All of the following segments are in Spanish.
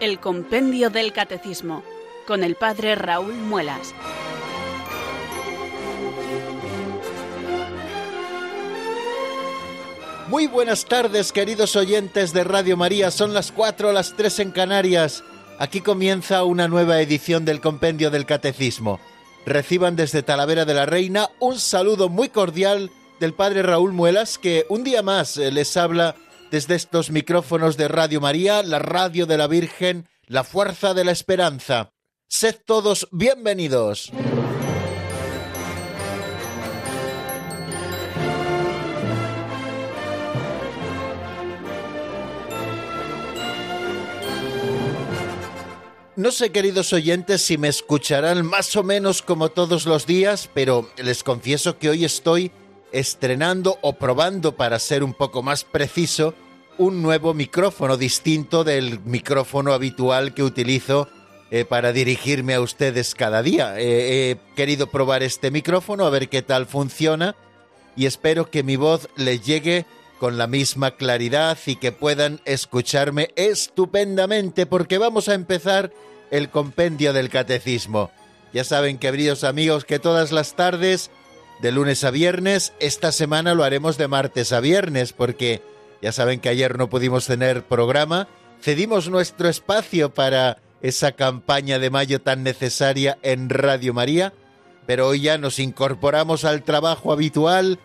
el Compendio del Catecismo, con el Padre Raúl Muelas. Muy buenas tardes, queridos oyentes de Radio María. Son las 4, las 3 en Canarias. Aquí comienza una nueva edición del Compendio del Catecismo. Reciban desde Talavera de la Reina un saludo muy cordial del Padre Raúl Muelas, que un día más eh, les habla desde estos micrófonos de Radio María, la radio de la Virgen, la fuerza de la esperanza. Sed todos bienvenidos. No sé, queridos oyentes, si me escucharán más o menos como todos los días, pero les confieso que hoy estoy estrenando o probando, para ser un poco más preciso, un nuevo micrófono distinto del micrófono habitual que utilizo eh, para dirigirme a ustedes cada día. he querido probar este micrófono a ver qué tal funciona y espero que mi voz les llegue con la misma claridad y que puedan escucharme estupendamente porque vamos a empezar el compendio del catecismo. Ya saben, queridos amigos, que todas las tardes, de lunes a viernes, esta semana lo haremos de martes a viernes porque ya saben que ayer no pudimos tener programa, cedimos nuestro espacio para esa campaña de mayo tan necesaria en Radio María, pero hoy ya nos incorporamos al trabajo habitual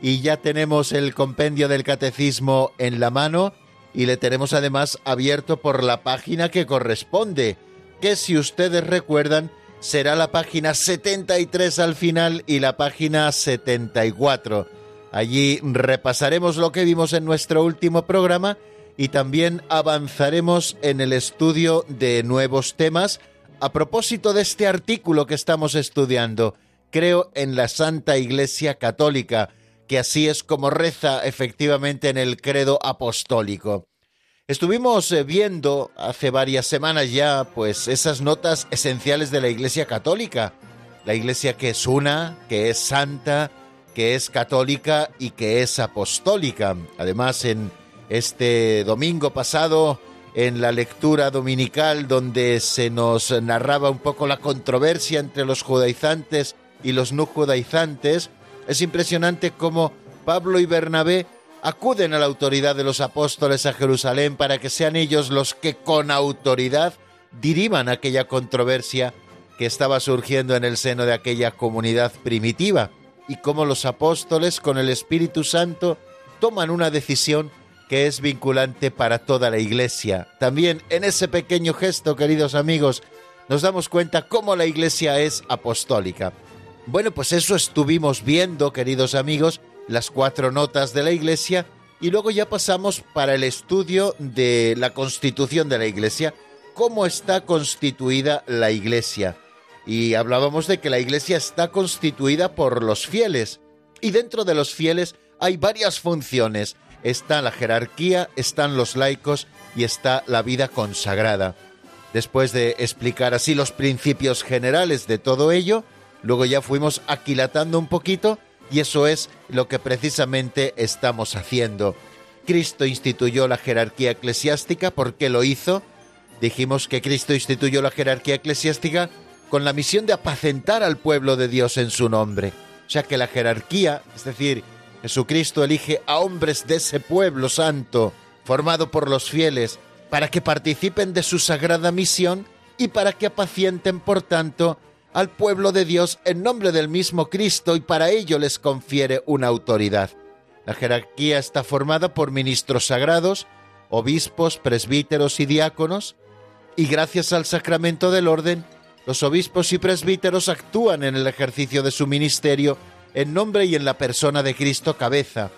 y ya tenemos el compendio del catecismo en la mano y le tenemos además abierto por la página que corresponde, que si ustedes recuerdan será la página 73 al final y la página 74. Allí repasaremos lo que vimos en nuestro último programa y también avanzaremos en el estudio de nuevos temas a propósito de este artículo que estamos estudiando. Creo en la Santa Iglesia Católica, que así es como reza efectivamente en el credo apostólico. Estuvimos eh, viendo hace varias semanas ya, pues, esas notas esenciales de la Iglesia Católica. La Iglesia que es una, que es santa, que es católica y que es apostólica. Además, en este domingo pasado, en la lectura dominical donde se nos narraba un poco la controversia entre los judaizantes y los no judaizantes, es impresionante cómo Pablo y Bernabé acuden a la autoridad de los apóstoles a Jerusalén para que sean ellos los que con autoridad diriman aquella controversia que estaba surgiendo en el seno de aquella comunidad primitiva y cómo los apóstoles con el Espíritu Santo toman una decisión que es vinculante para toda la Iglesia. También en ese pequeño gesto, queridos amigos, nos damos cuenta cómo la Iglesia es apostólica. Bueno, pues eso estuvimos viendo, queridos amigos, las cuatro notas de la Iglesia y luego ya pasamos para el estudio de la constitución de la Iglesia, cómo está constituida la Iglesia. Y hablábamos de que la Iglesia está constituida por los fieles y dentro de los fieles hay varias funciones está la jerarquía, están los laicos y está la vida consagrada. Después de explicar así los principios generales de todo ello, luego ya fuimos aquilatando un poquito y eso es lo que precisamente estamos haciendo. Cristo instituyó la jerarquía eclesiástica, ¿por qué lo hizo? Dijimos que Cristo instituyó la jerarquía eclesiástica con la misión de apacentar al pueblo de Dios en su nombre. O sea que la jerarquía, es decir, Jesucristo elige a hombres de ese pueblo santo, formado por los fieles, para que participen de su sagrada misión y para que apacienten, por tanto, al pueblo de Dios en nombre del mismo Cristo y para ello les confiere una autoridad. La jerarquía está formada por ministros sagrados, obispos, presbíteros y diáconos, y gracias al sacramento del orden, los obispos y presbíteros actúan en el ejercicio de su ministerio en nombre y en la persona de Cristo cabeza.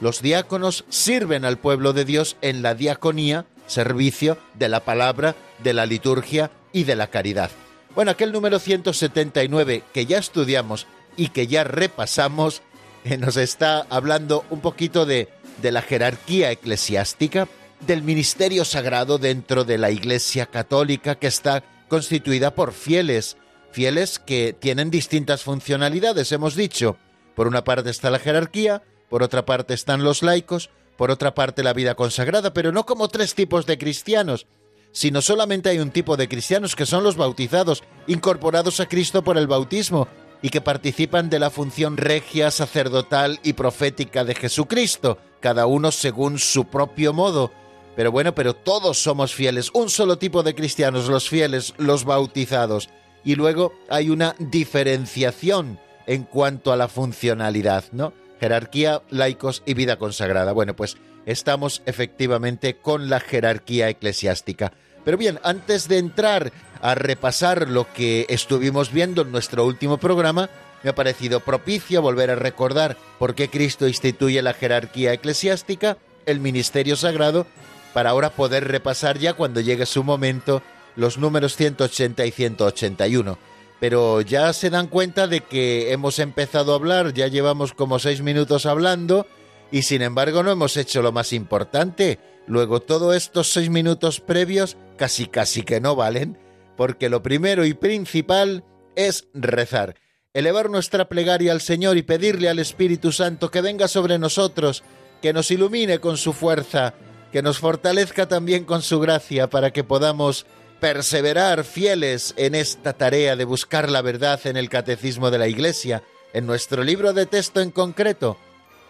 Los diáconos sirven al pueblo de Dios en la diaconía, servicio de la palabra, de la liturgia y de la caridad. Bueno, aquel número 179 que ya estudiamos y que ya repasamos, eh, nos está hablando un poquito de, de la jerarquía eclesiástica, del ministerio sagrado dentro de la Iglesia Católica que está constituida por fieles, fieles que tienen distintas funcionalidades, hemos dicho. Por una parte está la jerarquía, por otra parte están los laicos, por otra parte la vida consagrada, pero no como tres tipos de cristianos, sino solamente hay un tipo de cristianos que son los bautizados, incorporados a Cristo por el bautismo y que participan de la función regia, sacerdotal y profética de Jesucristo, cada uno según su propio modo. Pero bueno, pero todos somos fieles, un solo tipo de cristianos, los fieles, los bautizados. Y luego hay una diferenciación en cuanto a la funcionalidad, ¿no? Jerarquía, laicos y vida consagrada. Bueno, pues estamos efectivamente con la jerarquía eclesiástica. Pero bien, antes de entrar a repasar lo que estuvimos viendo en nuestro último programa, me ha parecido propicio volver a recordar por qué Cristo instituye la jerarquía eclesiástica, el ministerio sagrado, para ahora poder repasar ya cuando llegue su momento los números 180 y 181. Pero ya se dan cuenta de que hemos empezado a hablar, ya llevamos como seis minutos hablando, y sin embargo no hemos hecho lo más importante. Luego todos estos seis minutos previos casi casi que no valen, porque lo primero y principal es rezar, elevar nuestra plegaria al Señor y pedirle al Espíritu Santo que venga sobre nosotros, que nos ilumine con su fuerza, que nos fortalezca también con su gracia para que podamos perseverar fieles en esta tarea de buscar la verdad en el catecismo de la Iglesia, en nuestro libro de texto en concreto,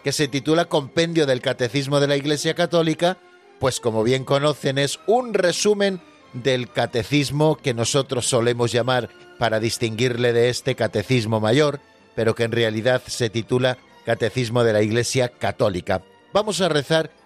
que se titula Compendio del Catecismo de la Iglesia Católica, pues como bien conocen es un resumen del catecismo que nosotros solemos llamar, para distinguirle de este catecismo mayor, pero que en realidad se titula Catecismo de la Iglesia Católica. Vamos a rezar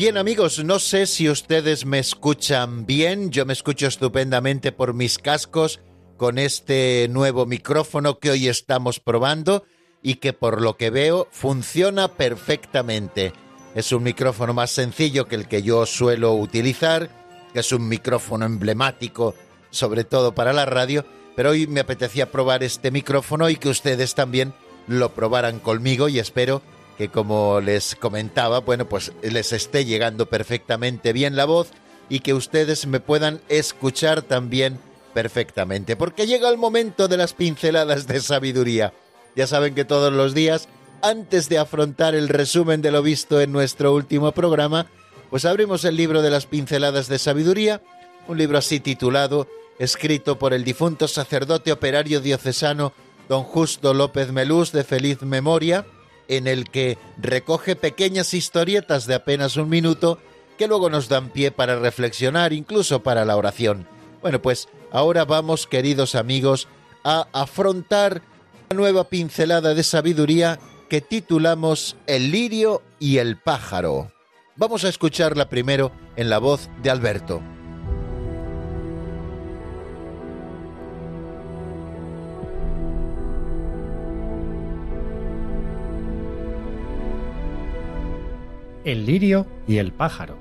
Bien amigos, no sé si ustedes me escuchan bien, yo me escucho estupendamente por mis cascos con este nuevo micrófono que hoy estamos probando y que por lo que veo funciona perfectamente. Es un micrófono más sencillo que el que yo suelo utilizar, que es un micrófono emblemático, sobre todo para la radio, pero hoy me apetecía probar este micrófono y que ustedes también lo probaran conmigo y espero que como les comentaba, bueno, pues les esté llegando perfectamente bien la voz y que ustedes me puedan escuchar también perfectamente, porque llega el momento de las pinceladas de sabiduría. Ya saben que todos los días, antes de afrontar el resumen de lo visto en nuestro último programa, pues abrimos el libro de las pinceladas de sabiduría, un libro así titulado, escrito por el difunto sacerdote operario diocesano don Justo López Melús de feliz memoria, en el que recoge pequeñas historietas de apenas un minuto que luego nos dan pie para reflexionar, incluso para la oración. Bueno, pues ahora vamos, queridos amigos, a afrontar una nueva pincelada de sabiduría que titulamos El lirio y el pájaro. Vamos a escucharla primero en la voz de Alberto. El lirio y el pájaro.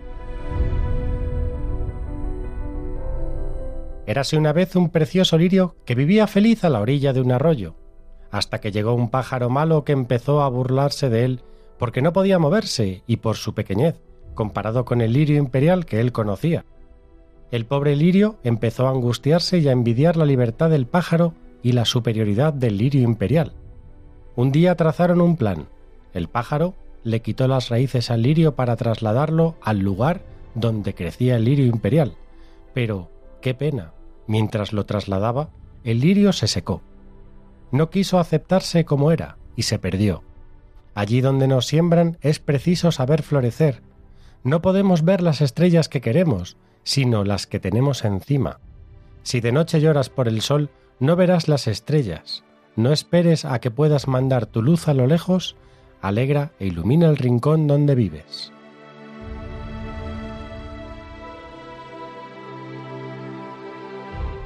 Érase una vez un precioso lirio que vivía feliz a la orilla de un arroyo, hasta que llegó un pájaro malo que empezó a burlarse de él porque no podía moverse y por su pequeñez, comparado con el lirio imperial que él conocía. El pobre lirio empezó a angustiarse y a envidiar la libertad del pájaro y la superioridad del lirio imperial. Un día trazaron un plan. El pájaro le quitó las raíces al lirio para trasladarlo al lugar donde crecía el lirio imperial. Pero, qué pena, mientras lo trasladaba, el lirio se secó. No quiso aceptarse como era y se perdió. Allí donde nos siembran es preciso saber florecer. No podemos ver las estrellas que queremos, sino las que tenemos encima. Si de noche lloras por el sol, no verás las estrellas. No esperes a que puedas mandar tu luz a lo lejos, alegra e ilumina el rincón donde vives.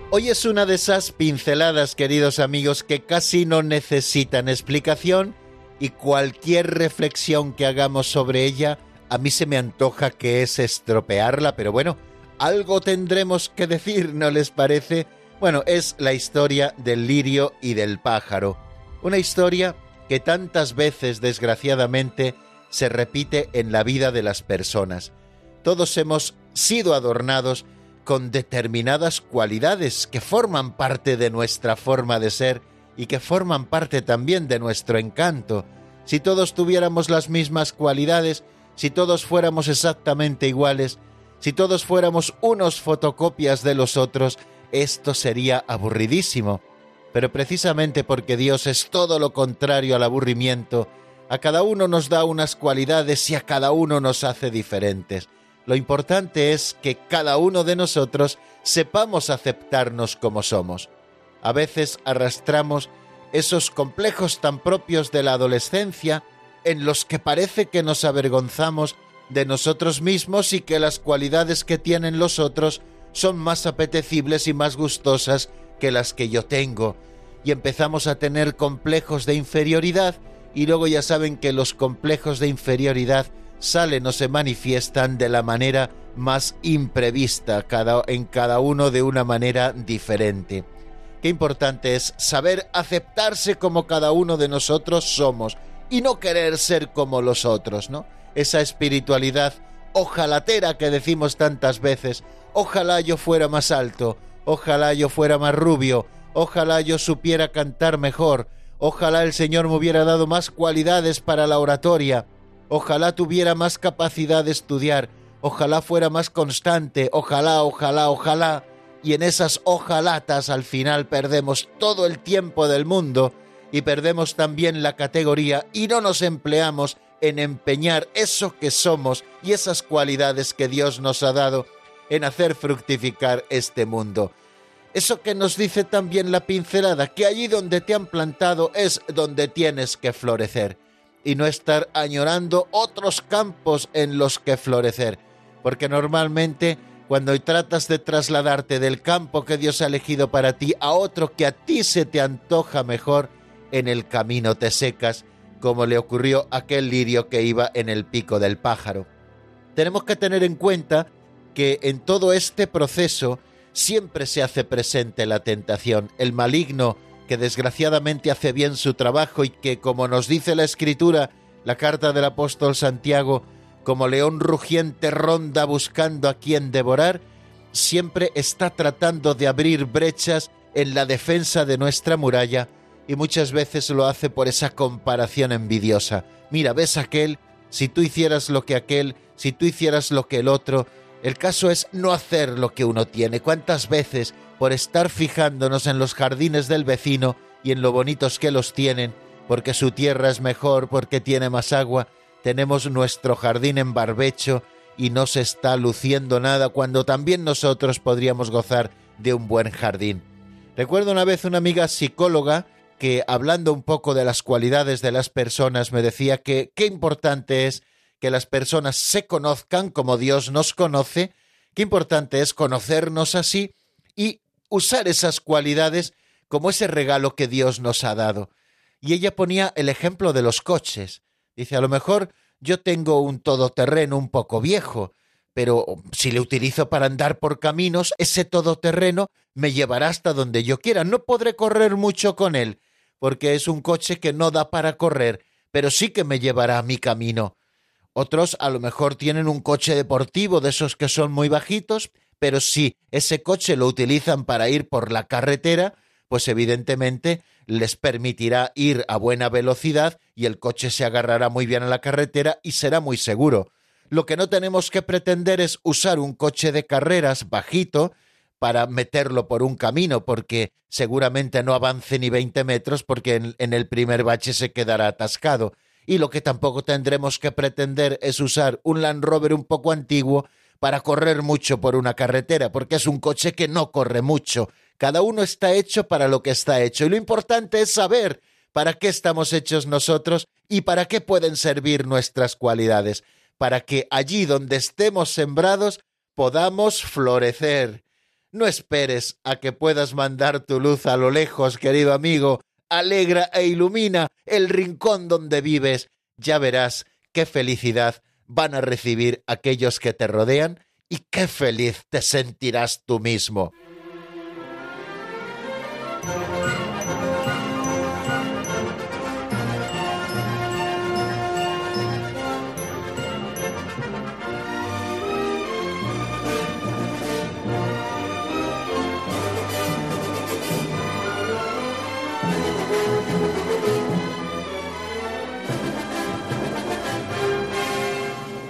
Hoy es una de esas pinceladas, queridos amigos, que casi no necesitan explicación y cualquier reflexión que hagamos sobre ella a mí se me antoja que es estropearla, pero bueno, algo tendremos que decir, ¿no les parece? Bueno, es la historia del lirio y del pájaro. Una historia que tantas veces, desgraciadamente, se repite en la vida de las personas. Todos hemos sido adornados con determinadas cualidades que forman parte de nuestra forma de ser y que forman parte también de nuestro encanto. Si todos tuviéramos las mismas cualidades, si todos fuéramos exactamente iguales, si todos fuéramos unos fotocopias de los otros, esto sería aburridísimo. Pero precisamente porque Dios es todo lo contrario al aburrimiento, a cada uno nos da unas cualidades y a cada uno nos hace diferentes. Lo importante es que cada uno de nosotros sepamos aceptarnos como somos. A veces arrastramos esos complejos tan propios de la adolescencia en los que parece que nos avergonzamos de nosotros mismos y que las cualidades que tienen los otros son más apetecibles y más gustosas que las que yo tengo. Y empezamos a tener complejos de inferioridad y luego ya saben que los complejos de inferioridad salen o se manifiestan de la manera más imprevista, cada, en cada uno de una manera diferente. Qué importante es saber aceptarse como cada uno de nosotros somos y no querer ser como los otros, ¿no? Esa espiritualidad ojalatera que decimos tantas veces, ojalá yo fuera más alto, ojalá yo fuera más rubio, ojalá yo supiera cantar mejor, ojalá el Señor me hubiera dado más cualidades para la oratoria, ojalá tuviera más capacidad de estudiar, ojalá fuera más constante, ojalá, ojalá, ojalá, y en esas ojalatas al final perdemos todo el tiempo del mundo y perdemos también la categoría y no nos empleamos en empeñar eso que somos y esas cualidades que Dios nos ha dado en hacer fructificar este mundo. Eso que nos dice también la pincelada, que allí donde te han plantado es donde tienes que florecer y no estar añorando otros campos en los que florecer, porque normalmente cuando tratas de trasladarte del campo que Dios ha elegido para ti a otro que a ti se te antoja mejor, en el camino te secas, como le ocurrió a aquel lirio que iba en el pico del pájaro. Tenemos que tener en cuenta que en todo este proceso siempre se hace presente la tentación, el maligno que desgraciadamente hace bien su trabajo y que, como nos dice la escritura, la carta del apóstol Santiago, como león rugiente ronda buscando a quien devorar, siempre está tratando de abrir brechas en la defensa de nuestra muralla y muchas veces lo hace por esa comparación envidiosa. Mira, ves aquel, si tú hicieras lo que aquel, si tú hicieras lo que el otro, el caso es no hacer lo que uno tiene. ¿Cuántas veces por estar fijándonos en los jardines del vecino y en lo bonitos que los tienen, porque su tierra es mejor, porque tiene más agua, tenemos nuestro jardín en barbecho y no se está luciendo nada cuando también nosotros podríamos gozar de un buen jardín? Recuerdo una vez una amiga psicóloga que hablando un poco de las cualidades de las personas me decía que qué importante es que las personas se conozcan como Dios nos conoce, qué importante es conocernos así y usar esas cualidades como ese regalo que Dios nos ha dado. Y ella ponía el ejemplo de los coches. Dice, a lo mejor yo tengo un todoterreno un poco viejo, pero si le utilizo para andar por caminos, ese todoterreno me llevará hasta donde yo quiera. No podré correr mucho con él, porque es un coche que no da para correr, pero sí que me llevará a mi camino. Otros a lo mejor tienen un coche deportivo de esos que son muy bajitos, pero si ese coche lo utilizan para ir por la carretera, pues evidentemente les permitirá ir a buena velocidad y el coche se agarrará muy bien a la carretera y será muy seguro. Lo que no tenemos que pretender es usar un coche de carreras bajito para meterlo por un camino, porque seguramente no avance ni 20 metros porque en, en, el primer bache se quedará atascado. Y lo que tampoco tendremos que pretender es usar un Land Rover un poco antiguo para correr mucho por una carretera, porque es un coche que no corre mucho, Cada uno está hecho para lo que está hecho. Y lo importante es saber para qué estamos hechos nosotros y para qué pueden servir nuestras cualidades, para que allí donde estemos sembrados podamos florecer. No esperes a que puedas mandar tu luz a lo lejos, querido amigo. Alegra e ilumina el rincón donde vives. Ya verás qué felicidad van a recibir aquellos que te rodean y qué feliz te sentirás tú mismo.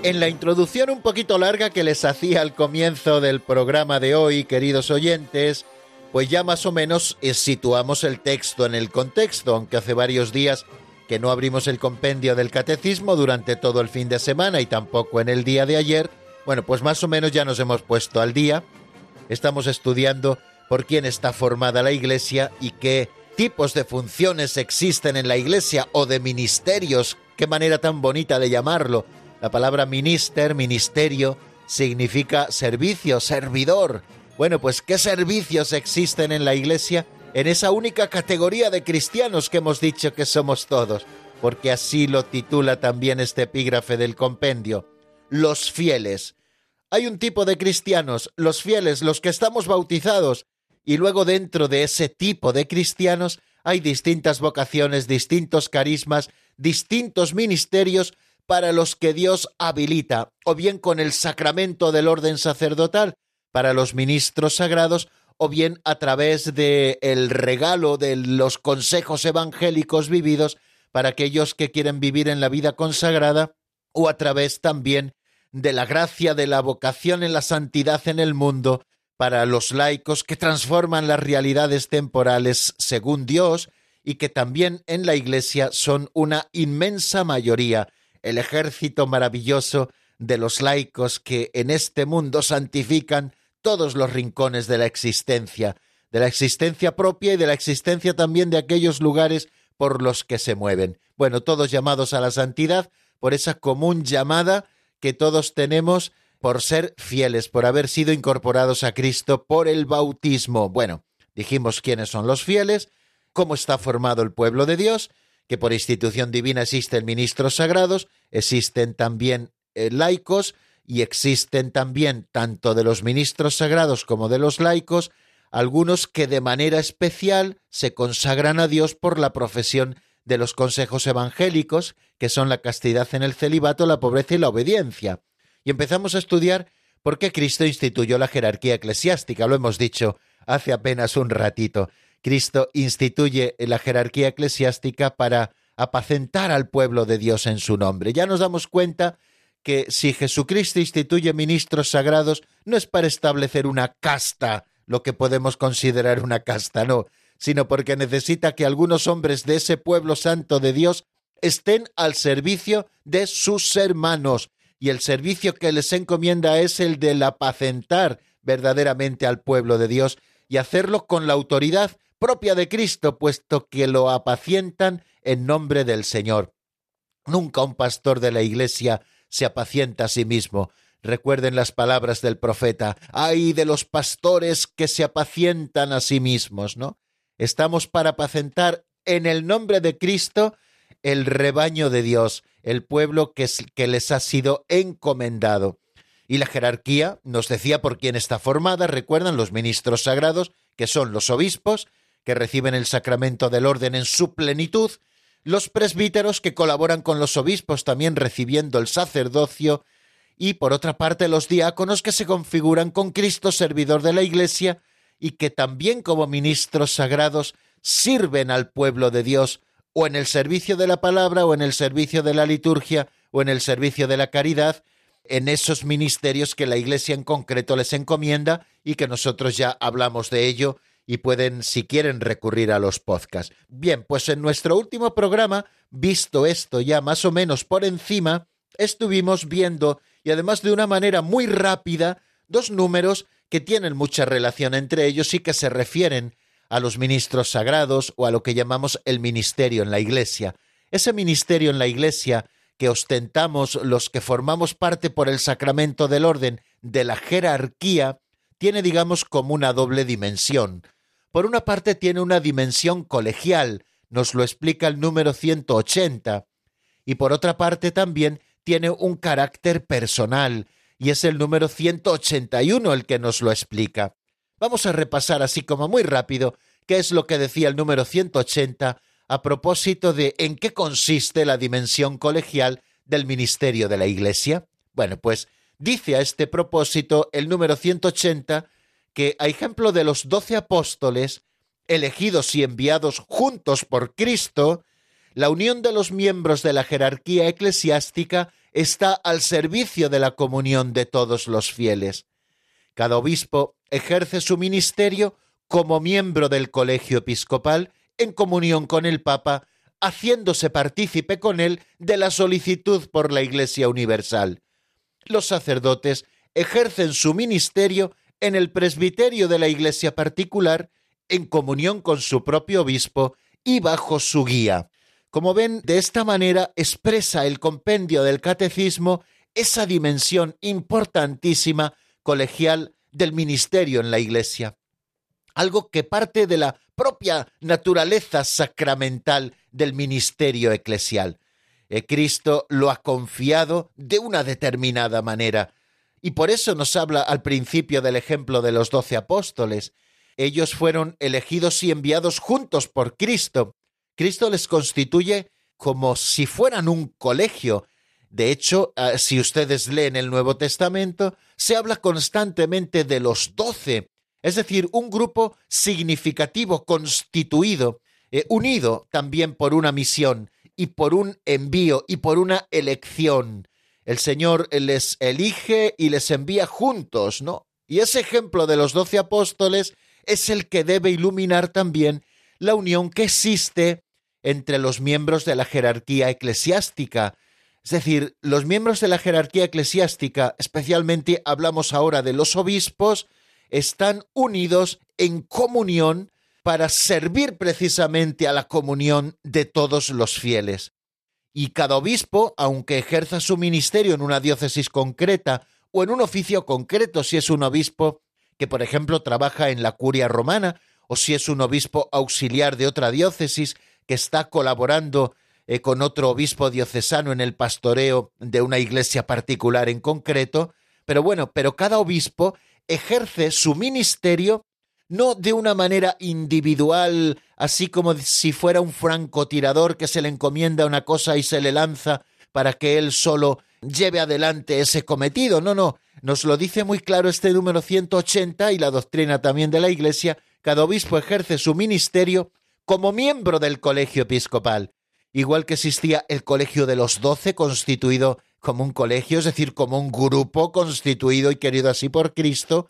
En la introducción un poquito larga que les hacía al comienzo del programa de hoy, queridos oyentes, pues ya más o menos eh, situamos el texto en el contexto, aunque hace varios días que no abrimos el compendio del catecismo durante todo el fin de semana y tampoco en el día de ayer. Bueno, pues más o menos ya nos hemos puesto al día. Estamos estudiando por quién está formada la Iglesia y qué tipos de funciones existen en la Iglesia o de ministerios, qué manera tan bonita de llamarlo, la palabra minister, ministerio, significa servicio, servidor. Bueno, pues ¿qué servicios existen en la Iglesia? En esa única categoría de cristianos que hemos dicho que somos todos, porque así lo titula también este epígrafe del compendio. Los fieles. Hay un tipo de cristianos, los fieles, los que estamos bautizados, y luego dentro de ese tipo de cristianos hay distintas vocaciones, distintos carismas, distintos ministerios para los que Dios habilita, o bien con el sacramento del orden sacerdotal para los ministros sagrados, o bien a través de el regalo de los consejos evangélicos vividos para aquellos que quieren vivir en la vida consagrada, o a través también de la gracia de la vocación en la santidad en el mundo para los laicos que transforman las realidades temporales según Dios y que también en la Iglesia son una inmensa mayoría el ejército maravilloso de los laicos que en este mundo santifican todos los rincones de la existencia, de la existencia propia y de la existencia también de aquellos lugares por los que se mueven. Bueno, todos llamados a la santidad por esa común llamada que todos tenemos por ser fieles, por haber sido incorporados a Cristo por el bautismo. Bueno, dijimos quiénes son los fieles, cómo está formado el pueblo de Dios que por institución divina existen ministros sagrados, existen también eh, laicos y existen también, tanto de los ministros sagrados como de los laicos, algunos que de manera especial se consagran a Dios por la profesión de los consejos evangélicos, que son la castidad en el celibato, la pobreza y la obediencia. Y empezamos a estudiar por qué Cristo instituyó la jerarquía eclesiástica, lo hemos dicho hace apenas un ratito. Cristo instituye la jerarquía eclesiástica para apacentar al pueblo de Dios en su nombre. Ya nos damos cuenta que si Jesucristo instituye ministros sagrados, no es para establecer una casta, lo que podemos considerar una casta, no, sino porque necesita que algunos hombres de ese pueblo santo de Dios estén al servicio de sus hermanos, y el servicio que les encomienda es el de apacentar verdaderamente al pueblo de Dios y hacerlo con la autoridad propia de Cristo, puesto que lo apacientan en nombre del Señor. Nunca un pastor de la Iglesia se apacienta a sí mismo. Recuerden las palabras del profeta, ay de los pastores que se apacientan a sí mismos, ¿no? Estamos para apacentar en el nombre de Cristo el rebaño de Dios, el pueblo que, que les ha sido encomendado. Y la jerarquía nos decía por quién está formada, recuerdan los ministros sagrados, que son los obispos, que reciben el sacramento del orden en su plenitud, los presbíteros que colaboran con los obispos también recibiendo el sacerdocio, y por otra parte los diáconos que se configuran con Cristo servidor de la Iglesia y que también como ministros sagrados sirven al pueblo de Dios o en el servicio de la palabra o en el servicio de la liturgia o en el servicio de la caridad, en esos ministerios que la Iglesia en concreto les encomienda y que nosotros ya hablamos de ello y pueden, si quieren, recurrir a los podcasts. Bien, pues en nuestro último programa, visto esto ya más o menos por encima, estuvimos viendo, y además de una manera muy rápida, dos números que tienen mucha relación entre ellos y que se refieren a los ministros sagrados o a lo que llamamos el ministerio en la Iglesia. Ese ministerio en la Iglesia que ostentamos los que formamos parte por el sacramento del orden de la jerarquía, tiene, digamos, como una doble dimensión. Por una parte tiene una dimensión colegial, nos lo explica el número 180, y por otra parte también tiene un carácter personal, y es el número 181 el que nos lo explica. Vamos a repasar así como muy rápido qué es lo que decía el número 180 a propósito de en qué consiste la dimensión colegial del ministerio de la Iglesia. Bueno, pues dice a este propósito el número 180 que, a ejemplo de los doce apóstoles, elegidos y enviados juntos por Cristo, la unión de los miembros de la jerarquía eclesiástica está al servicio de la comunión de todos los fieles. Cada obispo ejerce su ministerio como miembro del colegio episcopal en comunión con el Papa, haciéndose partícipe con él de la solicitud por la Iglesia Universal. Los sacerdotes ejercen su ministerio en el presbiterio de la Iglesia particular, en comunión con su propio obispo y bajo su guía. Como ven, de esta manera expresa el compendio del catecismo esa dimensión importantísima colegial del ministerio en la Iglesia, algo que parte de la propia naturaleza sacramental del ministerio eclesial. Eh, Cristo lo ha confiado de una determinada manera, y por eso nos habla al principio del ejemplo de los doce apóstoles. Ellos fueron elegidos y enviados juntos por Cristo. Cristo les constituye como si fueran un colegio, de hecho, ah, si ustedes leen el Nuevo Testamento, se habla constantemente de los doce, es decir, un grupo significativo, constituido, eh, unido también por una misión y por un envío y por una elección. El Señor les elige y les envía juntos, ¿no? Y ese ejemplo de los doce apóstoles es el que debe iluminar también la unión que existe entre los miembros de la jerarquía eclesiástica, es decir, los miembros de la jerarquía eclesiástica, especialmente hablamos ahora de los obispos, están unidos en comunión para servir precisamente a la comunión de todos los fieles. Y cada obispo, aunque ejerza su ministerio en una diócesis concreta o en un oficio concreto, si es un obispo que, por ejemplo, trabaja en la curia romana, o si es un obispo auxiliar de otra diócesis que está colaborando eh, con otro obispo diocesano en el pastoreo de una iglesia particular en concreto, pero bueno, pero cada obispo ejerce su ministerio no de una manera individual, así como si fuera un francotirador que se le encomienda una cosa y se le lanza para que él solo lleve adelante ese cometido. No, no, nos lo dice muy claro este número 180 y la doctrina también de la Iglesia. Cada obispo ejerce su ministerio como miembro del colegio episcopal igual que existía el colegio de los doce, constituido como un colegio, es decir, como un grupo constituido y querido así por Cristo,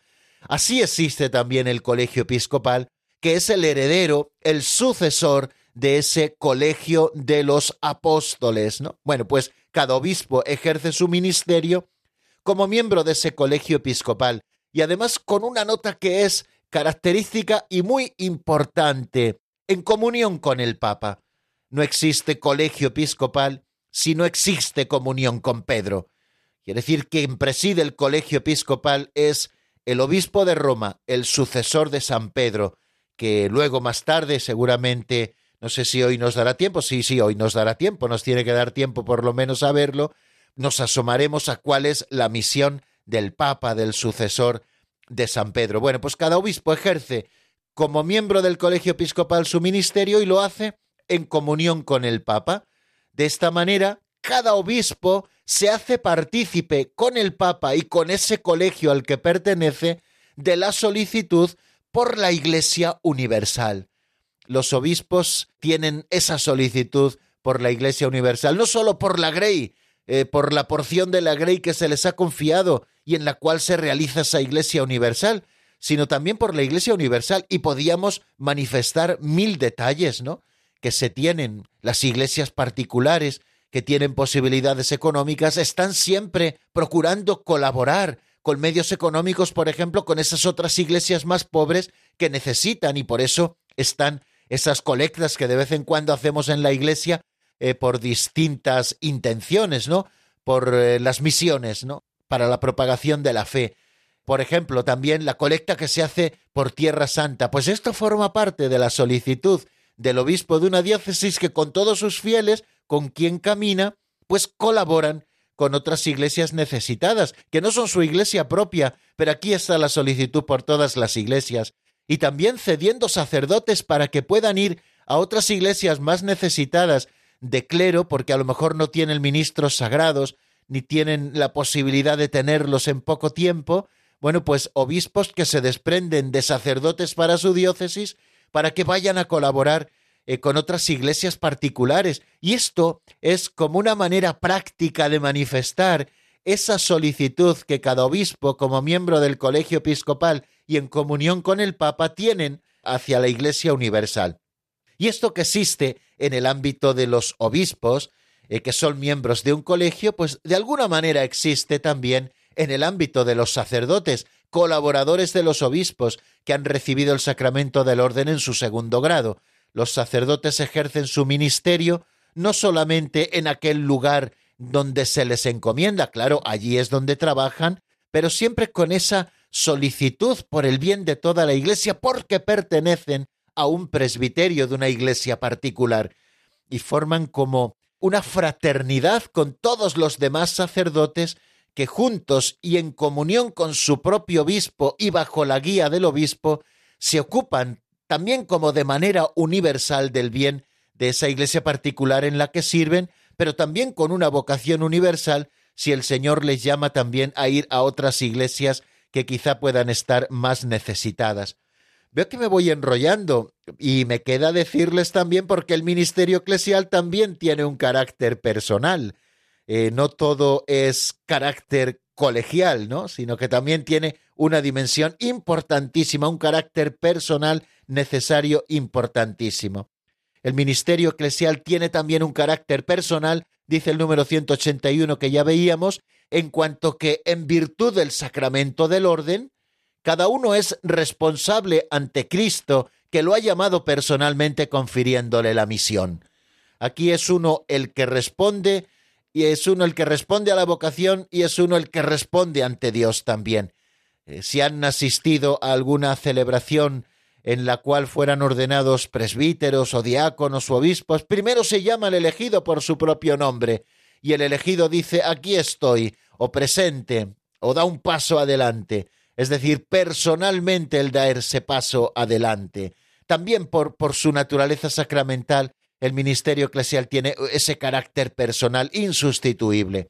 así existe también el colegio episcopal, que es el heredero, el sucesor de ese colegio de los apóstoles, ¿no? Bueno, pues cada obispo ejerce su ministerio como miembro de ese colegio episcopal y además con una nota que es característica y muy importante, en comunión con el Papa no existe colegio episcopal si no existe comunión con Pedro. Quiere decir que quien preside el colegio episcopal es el obispo de Roma, el sucesor de San Pedro, que luego más tarde seguramente, no sé si hoy nos dará tiempo, sí, sí, hoy nos dará tiempo, nos tiene que dar tiempo por lo menos a verlo, nos asomaremos a cuál es la misión del Papa, del sucesor de San Pedro. Bueno, pues cada obispo ejerce como miembro del colegio episcopal su ministerio y lo hace en comunión con el Papa. De esta manera, cada obispo se hace partícipe con el Papa y con ese colegio al que pertenece de la solicitud por la Iglesia Universal. Los obispos tienen esa solicitud por la Iglesia Universal, no solo por la Grey, eh, por la porción de la Grey que se les ha confiado y en la cual se realiza esa Iglesia Universal, sino también por la Iglesia Universal y podíamos manifestar mil detalles, ¿no? que se tienen las iglesias particulares que tienen posibilidades económicas están siempre procurando colaborar con medios económicos, por ejemplo, con esas otras iglesias más pobres que necesitan y por eso están esas colectas que de vez en cuando hacemos en la iglesia eh, por distintas intenciones, ¿no? Por eh, las misiones, ¿no? Para la propagación de la fe. Por ejemplo, también la colecta que se hace por Tierra Santa. Pues esto forma parte de la solicitud del obispo de una diócesis que con todos sus fieles, con quien camina, pues colaboran con otras iglesias necesitadas, que no son su iglesia propia, pero aquí está la solicitud por todas las iglesias, y también cediendo sacerdotes para que puedan ir a otras iglesias más necesitadas de clero, porque a lo mejor no tienen ministros sagrados, ni tienen la posibilidad de tenerlos en poco tiempo, bueno, pues obispos que se desprenden de sacerdotes para su diócesis para que vayan a colaborar eh, con otras iglesias particulares. Y esto es como una manera práctica de manifestar esa solicitud que cada obispo, como miembro del colegio episcopal y en comunión con el Papa, tienen hacia la Iglesia Universal. Y esto que existe en el ámbito de los obispos, eh, que son miembros de un colegio, pues de alguna manera existe también en el ámbito de los sacerdotes, colaboradores de los obispos que han recibido el sacramento del orden en su segundo grado. Los sacerdotes ejercen su ministerio no solamente en aquel lugar donde se les encomienda, claro, allí es donde trabajan, pero siempre con esa solicitud por el bien de toda la iglesia porque pertenecen a un presbiterio de una iglesia particular. Y forman como una fraternidad con todos los demás sacerdotes que juntos y en comunión con su propio obispo y bajo la guía del obispo se ocupan también como de manera universal del bien de esa iglesia particular en la que sirven, pero también con una vocación universal si el Señor les llama también a ir a otras iglesias que quizá puedan estar más necesitadas. Veo que me voy enrollando y me queda decirles también porque el ministerio eclesial también tiene un carácter personal. Eh, no todo es carácter colegial, ¿no? Sino que también tiene una dimensión importantísima, un carácter personal necesario importantísimo. El ministerio eclesial tiene también un carácter personal, dice el número 181 que ya veíamos, en cuanto que en virtud del sacramento del orden, cada uno es responsable ante Cristo, que lo ha llamado personalmente confiriéndole la misión. Aquí es uno el que responde y es uno el que responde a la vocación y es uno el que responde ante Dios también. Eh, si han asistido a alguna celebración en la cual fueran ordenados presbíteros o diáconos o obispos, primero se llama el elegido por su propio nombre, y el elegido dice aquí estoy, o presente, o da un paso adelante, es decir, personalmente él da ese paso adelante. También por, por su naturaleza sacramental, el ministerio eclesial tiene ese carácter personal insustituible.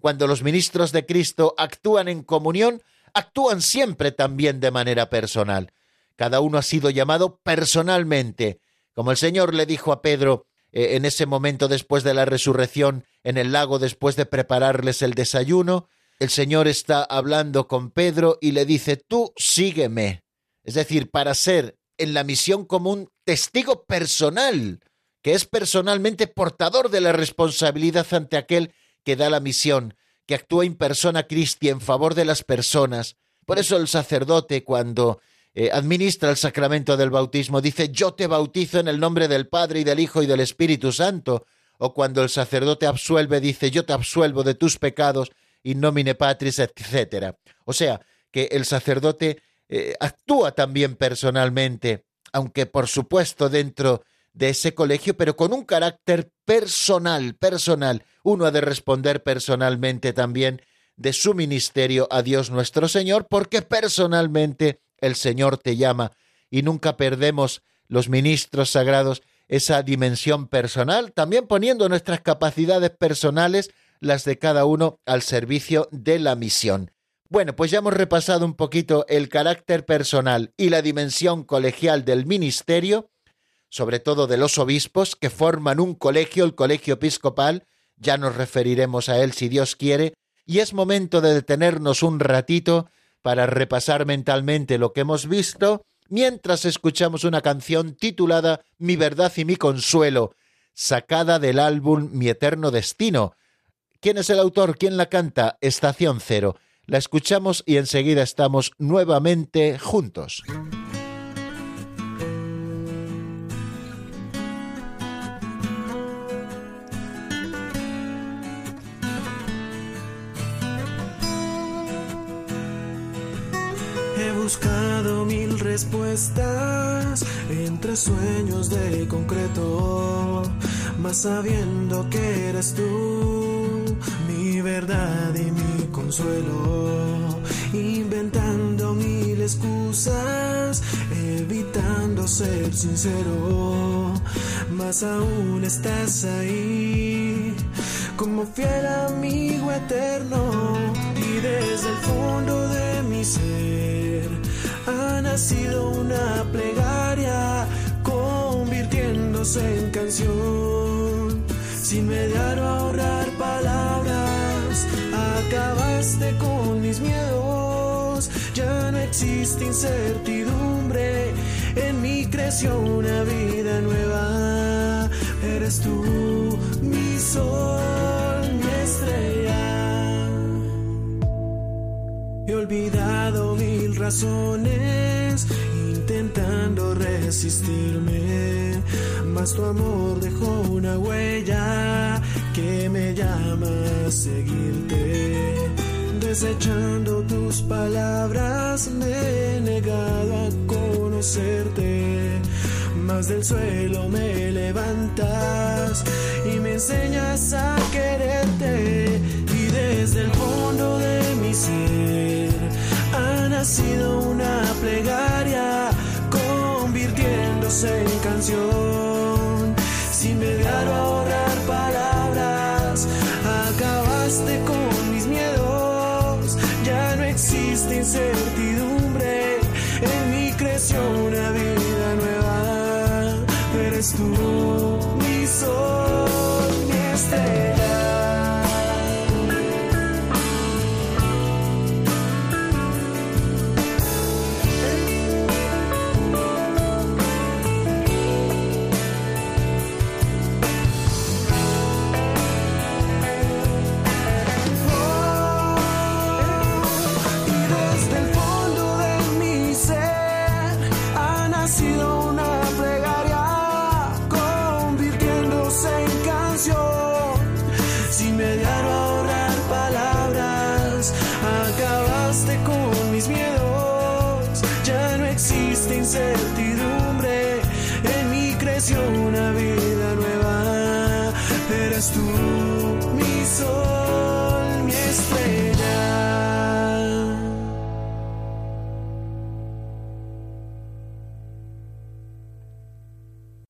Cuando los ministros de Cristo actúan en comunión, actúan siempre también de manera personal. Cada uno ha sido llamado personalmente, como el Señor le dijo a Pedro eh, en ese momento después de la resurrección en el lago, después de prepararles el desayuno, el Señor está hablando con Pedro y le dice, tú sígueme. Es decir, para ser en la misión común testigo personal que es personalmente portador de la responsabilidad ante aquel que da la misión, que actúa en persona Cristi en favor de las personas. Por eso el sacerdote, cuando eh, administra el sacramento del bautismo, dice, yo te bautizo en el nombre del Padre y del Hijo y del Espíritu Santo. O cuando el sacerdote absuelve, dice, yo te absuelvo de tus pecados, in nomine patris, etc. O sea, que el sacerdote eh, actúa también personalmente, aunque por supuesto dentro de ese colegio, pero con un carácter personal, personal. Uno ha de responder personalmente también de su ministerio a Dios nuestro Señor, porque personalmente el Señor te llama y nunca perdemos los ministros sagrados esa dimensión personal, también poniendo nuestras capacidades personales, las de cada uno, al servicio de la misión. Bueno, pues ya hemos repasado un poquito el carácter personal y la dimensión colegial del ministerio, sobre todo de los obispos, que forman un colegio, el colegio episcopal, ya nos referiremos a él si Dios quiere, y es momento de detenernos un ratito para repasar mentalmente lo que hemos visto, mientras escuchamos una canción titulada Mi verdad y mi consuelo, sacada del álbum Mi eterno destino. ¿Quién es el autor? ¿Quién la canta? Estación Cero. la escuchamos y enseguida estamos nuevamente juntos. Buscado mil respuestas entre sueños de concreto, mas sabiendo que eres tú mi verdad y mi consuelo, inventando mil excusas, evitando ser sincero, mas aún estás ahí como fiel amigo eterno ha nacido una plegaria convirtiéndose en canción. Sin mediar o ahorrar palabras acabaste con mis miedos. Ya no existe incertidumbre en mí creció una vida nueva. Eres tú mi sol olvidado mil razones intentando resistirme, mas tu amor dejó una huella que me llama a seguirte. Desechando tus palabras me he negado a conocerte, mas del suelo me levantas y me enseñas a quererte. Y desde el fondo de mi ser ha nacido una plegaria convirtiéndose en canción. Sin mediar o ahorrar palabras acabaste con mis miedos. Ya no existe incertidumbre en mí creció una vida nueva. Eres tú mi sol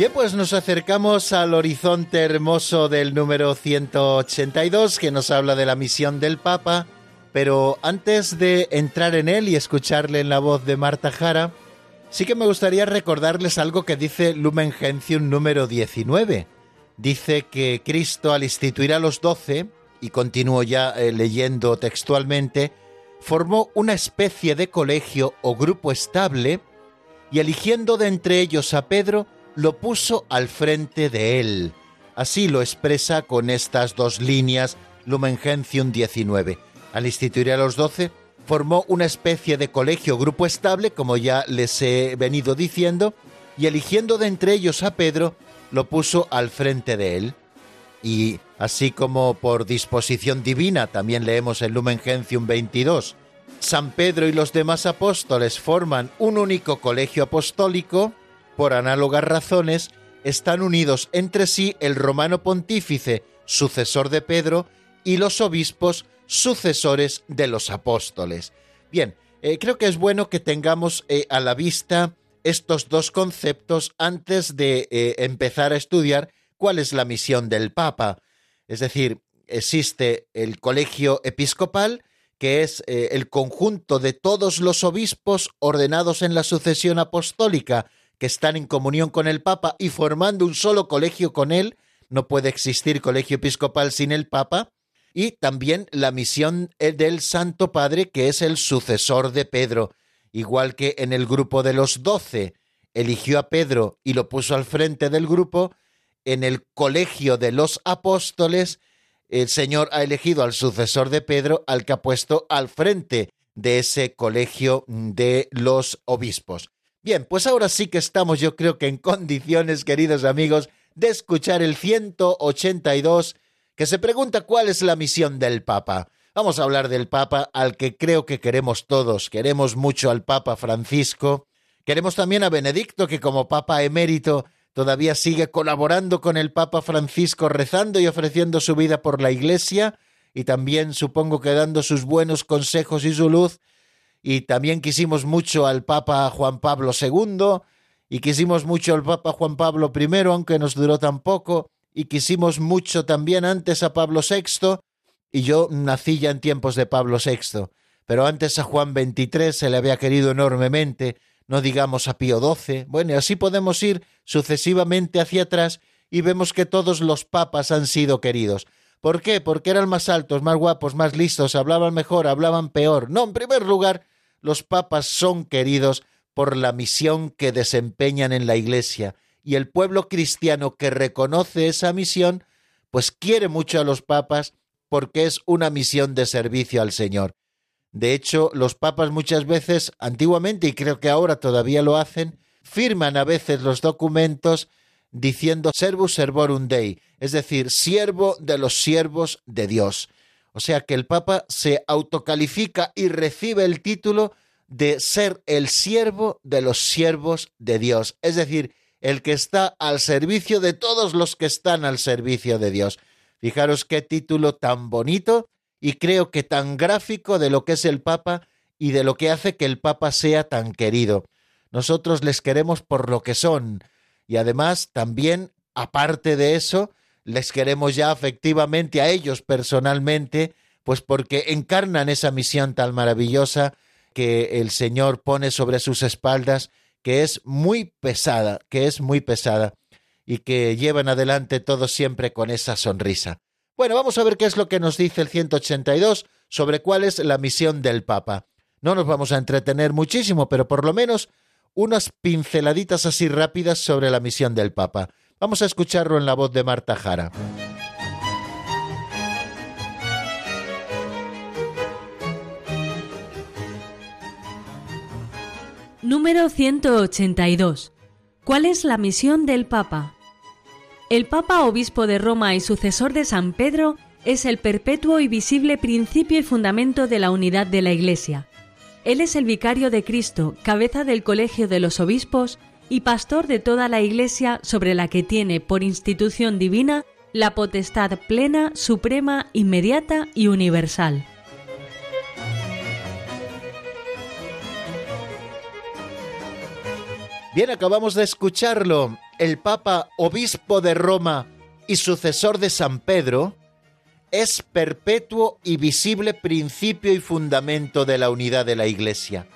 Bien, pues nos acercamos al horizonte hermoso del número 182 que nos habla de la misión del Papa, pero antes de entrar en él y escucharle en la voz de Marta Jara, sí que me gustaría recordarles algo que dice Lumen Gentium número 19. Dice que Cristo al instituir a los doce, y continúo ya eh, leyendo textualmente, formó una especie de colegio o grupo estable y eligiendo de entre ellos a Pedro, lo puso al frente de él. Así lo expresa con estas dos líneas Lumen Gentium 19. Al instituir a los doce, formó una especie de colegio grupo estable, como ya les he venido diciendo, y eligiendo de entre ellos a Pedro, lo puso al frente de él. Y así como por disposición divina, también leemos en Lumen Gentium 22, San Pedro y los demás apóstoles forman un único colegio apostólico, por análogas razones, están unidos entre sí el romano pontífice, sucesor de Pedro, y los obispos, sucesores de los apóstoles. Bien, eh, creo que es bueno que tengamos eh, a la vista estos dos conceptos antes de eh, empezar a estudiar cuál es la misión del Papa. Es decir, existe el colegio episcopal, que es el conjunto de todos los obispos ordenados en la sucesión apostólica, que están en comunión con el Papa y formando un solo colegio con él, no puede existir colegio episcopal sin el Papa, y también la misión eh, del Santo Padre, que es el sucesor de Pedro, igual que en el grupo de los doce eligió a Pedro y lo puso al frente del grupo, en el colegio de los apóstoles el Señor ha elegido al sucesor de Pedro, al que ha puesto al frente de ese colegio de los obispos. Bien, pues ahora sí que estamos yo creo que en condiciones, queridos amigos, de escuchar el 182 que se pregunta cuál es la misión del Papa. Vamos a hablar del Papa al que creo que queremos todos. Queremos mucho al Papa Francisco. Queremos también a Benedicto, que como Papa emérito todavía sigue colaborando con el Papa Francisco, rezando y ofreciendo su vida por la Iglesia, y también supongo que dando sus buenos consejos y su luz. Y también quisimos mucho al Papa Juan Pablo II, y quisimos mucho al Papa Juan Pablo I, aunque nos duró tan poco, y quisimos mucho también antes a Pablo VI, y yo nací ya en tiempos de Pablo VI, pero antes a Juan XXIII se le había querido enormemente, no digamos a Pío XII. Bueno, y así podemos ir sucesivamente hacia atrás y vemos que todos los papas han sido queridos. ¿Por qué? Porque eran más altos, más guapos, más listos, hablaban mejor, hablaban peor. No, en primer lugar, los papas son queridos por la misión que desempeñan en la Iglesia, y el pueblo cristiano que reconoce esa misión, pues quiere mucho a los papas porque es una misión de servicio al Señor. De hecho, los papas muchas veces, antiguamente, y creo que ahora todavía lo hacen, firman a veces los documentos diciendo servus servorum Dei, es decir, siervo de los siervos de Dios. O sea que el Papa se autocalifica y recibe el título de ser el siervo de los siervos de Dios, es decir, el que está al servicio de todos los que están al servicio de Dios. Fijaros qué título tan bonito y creo que tan gráfico de lo que es el Papa y de lo que hace que el Papa sea tan querido. Nosotros les queremos por lo que son y además también, aparte de eso, les queremos ya afectivamente a ellos personalmente, pues porque encarnan esa misión tan maravillosa que el Señor pone sobre sus espaldas, que es muy pesada, que es muy pesada, y que llevan adelante todo siempre con esa sonrisa. Bueno, vamos a ver qué es lo que nos dice el 182 sobre cuál es la misión del Papa. No nos vamos a entretener muchísimo, pero por lo menos unas pinceladitas así rápidas sobre la misión del Papa. Vamos a escucharlo en la voz de Marta Jara. Número 182. ¿Cuál es la misión del Papa? El Papa Obispo de Roma y sucesor de San Pedro es el perpetuo y visible principio y fundamento de la unidad de la Iglesia. Él es el vicario de Cristo, cabeza del Colegio de los Obispos y pastor de toda la Iglesia sobre la que tiene por institución divina la potestad plena, suprema, inmediata y universal. Bien, acabamos de escucharlo. El Papa, obispo de Roma y sucesor de San Pedro, es perpetuo y visible principio y fundamento de la unidad de la Iglesia.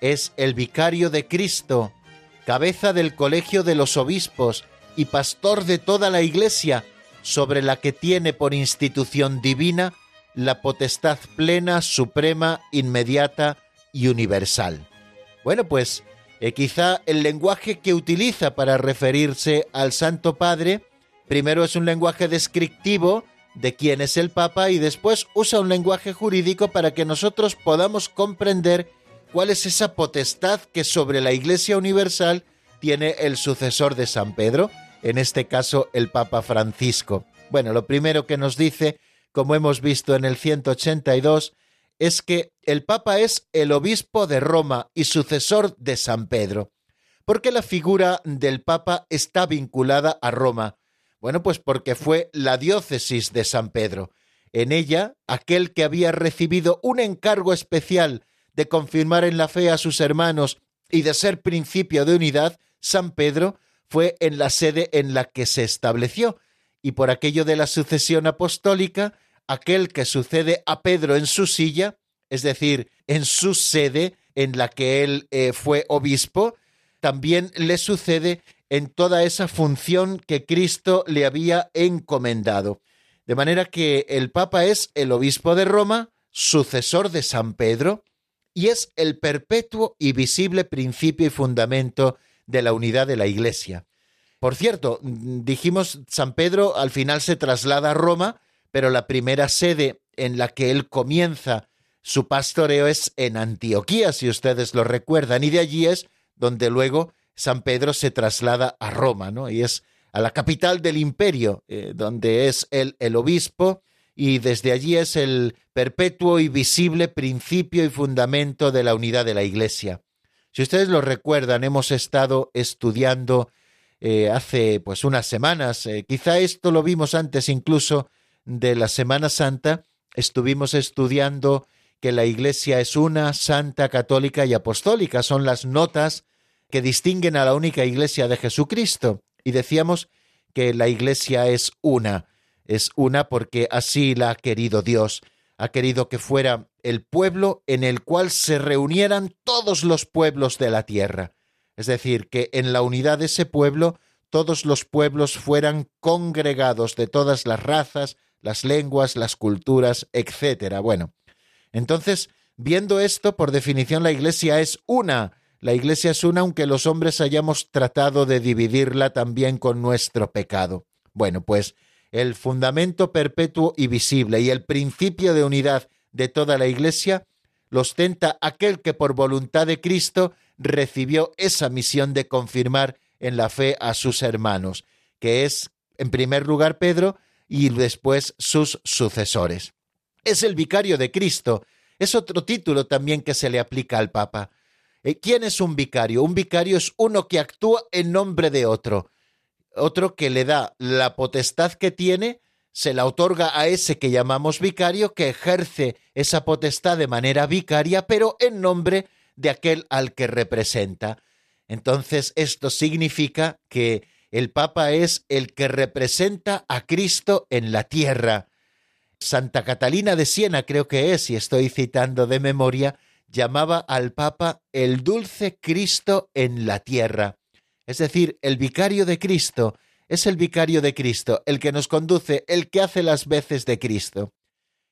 Es el vicario de Cristo, cabeza del colegio de los obispos y pastor de toda la Iglesia, sobre la que tiene por institución divina la potestad plena, suprema, inmediata y universal. Bueno, pues eh, quizá el lenguaje que utiliza para referirse al Santo Padre, primero es un lenguaje descriptivo de quién es el Papa y después usa un lenguaje jurídico para que nosotros podamos comprender cuál es esa potestad que sobre la Iglesia Universal tiene el sucesor de San Pedro, en este caso el Papa Francisco. Bueno, lo primero que nos dice, como hemos visto en el 182, es que el Papa es el obispo de Roma y sucesor de San Pedro. ¿Por qué la figura del Papa está vinculada a Roma? Bueno, pues porque fue la diócesis de San Pedro. En ella, aquel que había recibido un encargo especial de confirmar en la fe a sus hermanos y de ser principio de unidad, San Pedro, fue en la sede en la que se estableció, y por aquello de la sucesión apostólica, aquel que sucede a Pedro en su silla es decir, en su sede en la que él eh, fue obispo, también le sucede en toda esa función que Cristo le había encomendado. De manera que el Papa es el obispo de Roma, sucesor de San Pedro, y es el perpetuo y visible principio y fundamento de la unidad de la Iglesia. Por cierto, dijimos, San Pedro al final se traslada a Roma, pero la primera sede en la que él comienza su pastoreo es en Antioquía, si ustedes lo recuerdan, y de allí es donde luego San Pedro se traslada a Roma, ¿no? Y es a la capital del imperio, eh, donde es él el obispo, y desde allí es el perpetuo y visible principio y fundamento de la unidad de la Iglesia. Si ustedes lo recuerdan, hemos estado estudiando eh, hace pues unas semanas, eh, quizá esto lo vimos antes incluso de la Semana Santa, estuvimos estudiando que la Iglesia es una, santa, católica y apostólica, son las notas que distinguen a la única Iglesia de Jesucristo. Y decíamos que la Iglesia es una, es una porque así la ha querido Dios, ha querido que fuera el pueblo en el cual se reunieran todos los pueblos de la tierra. Es decir, que en la unidad de ese pueblo todos los pueblos fueran congregados de todas las razas, las lenguas, las culturas, etc. Bueno, entonces, viendo esto, por definición la Iglesia es una. La Iglesia es una aunque los hombres hayamos tratado de dividirla también con nuestro pecado. Bueno, pues el fundamento perpetuo y visible y el principio de unidad de toda la Iglesia lo ostenta aquel que por voluntad de Cristo recibió esa misión de confirmar en la fe a sus hermanos, que es, en primer lugar, Pedro y después sus sucesores. Es el vicario de Cristo. Es otro título también que se le aplica al Papa. Eh, ¿Quién es un vicario? Un vicario es uno que actúa en nombre de otro. Otro que le da la potestad que tiene se la otorga a ese que llamamos vicario, que ejerce esa potestad de manera vicaria, pero en nombre de aquel al que representa. Entonces, esto significa que el Papa es el que representa a Cristo en la tierra. Santa Catalina de Siena, creo que es, y estoy citando de memoria, llamaba al Papa el dulce Cristo en la tierra. Es decir, el vicario de Cristo, es el vicario de Cristo, el que nos conduce, el que hace las veces de Cristo.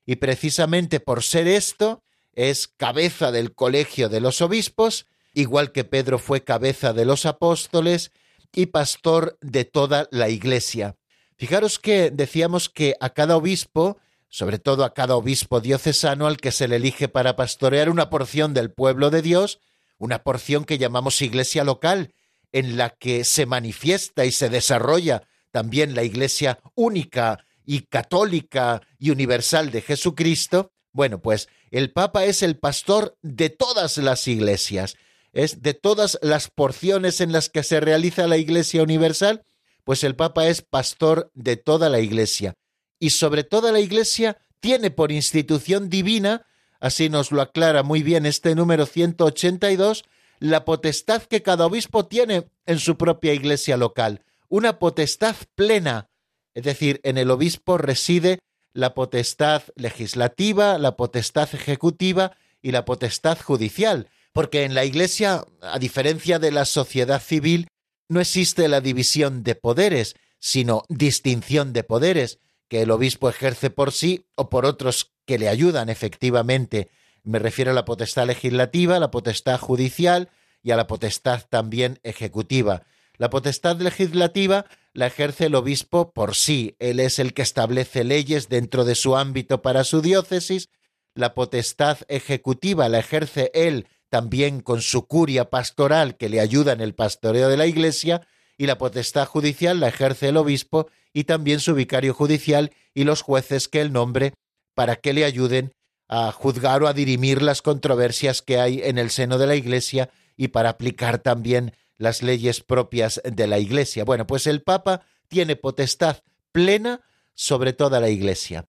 Y precisamente por ser esto, es cabeza del colegio de los obispos, igual que Pedro fue cabeza de los apóstoles y pastor de toda la iglesia. Fijaros que decíamos que a cada obispo, sobre todo a cada obispo diocesano al que se le elige para pastorear una porción del pueblo de Dios, una porción que llamamos iglesia local, en la que se manifiesta y se desarrolla también la Iglesia única y católica y universal de Jesucristo, bueno, pues el Papa es el pastor de todas las iglesias, es de todas las porciones en las que se realiza la Iglesia universal, pues el Papa es pastor de toda la Iglesia. Y sobre toda la Iglesia tiene por institución divina, así nos lo aclara muy bien este número 182, la potestad que cada obispo tiene en su propia iglesia local, una potestad plena. Es decir, en el obispo reside la potestad legislativa, la potestad ejecutiva y la potestad judicial, porque en la Iglesia, a diferencia de la sociedad civil, no existe la división de poderes, sino distinción de poderes, que el obispo ejerce por sí o por otros que le ayudan efectivamente. Me refiero a la potestad legislativa, la potestad judicial y a la potestad también ejecutiva. La potestad legislativa la ejerce el obispo por sí, él es el que establece leyes dentro de su ámbito para su diócesis, la potestad ejecutiva la ejerce él también con su curia pastoral que le ayuda en el pastoreo de la Iglesia, y la potestad judicial la ejerce el obispo y también su vicario judicial y los jueces que él nombre para que le ayuden a juzgar o a dirimir las controversias que hay en el seno de la Iglesia y para aplicar también las leyes propias de la Iglesia. Bueno, pues el Papa tiene potestad plena sobre toda la Iglesia.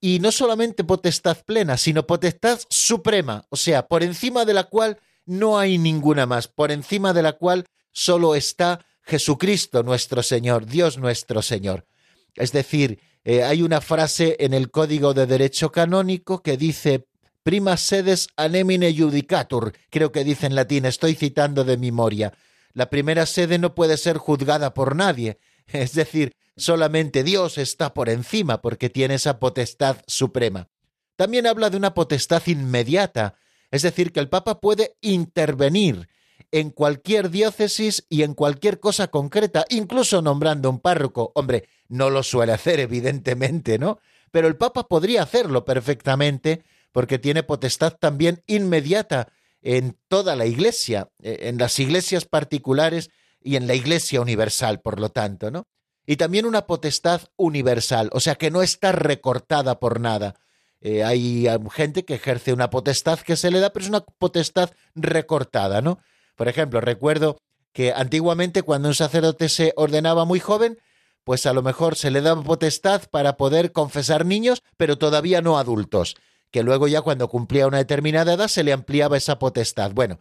Y no solamente potestad plena, sino potestad suprema, o sea, por encima de la cual no hay ninguna más, por encima de la cual solo está Jesucristo nuestro Señor, Dios nuestro Señor. Es decir, eh, hay una frase en el Código de Derecho Canónico que dice prima sedes anemine judicatur, creo que dice en latín, estoy citando de memoria. La primera sede no puede ser juzgada por nadie, es decir, solamente Dios está por encima porque tiene esa potestad suprema. También habla de una potestad inmediata, es decir, que el Papa puede intervenir en cualquier diócesis y en cualquier cosa concreta, incluso nombrando un párroco. Hombre, no lo suele hacer, evidentemente, ¿no? Pero el Papa podría hacerlo perfectamente porque tiene potestad también inmediata en toda la Iglesia, eh, en las iglesias particulares y en la Iglesia universal, por lo tanto, ¿no? Y también una potestad universal, o sea que no está recortada por nada. Eh, hay gente que ejerce una potestad que se le da, pero es una potestad recortada, ¿no? Por ejemplo, recuerdo que antiguamente cuando un sacerdote se ordenaba muy joven, pues a lo mejor se le daba potestad para poder confesar niños, pero todavía no adultos, que luego ya cuando cumplía una determinada edad se le ampliaba esa potestad. Bueno,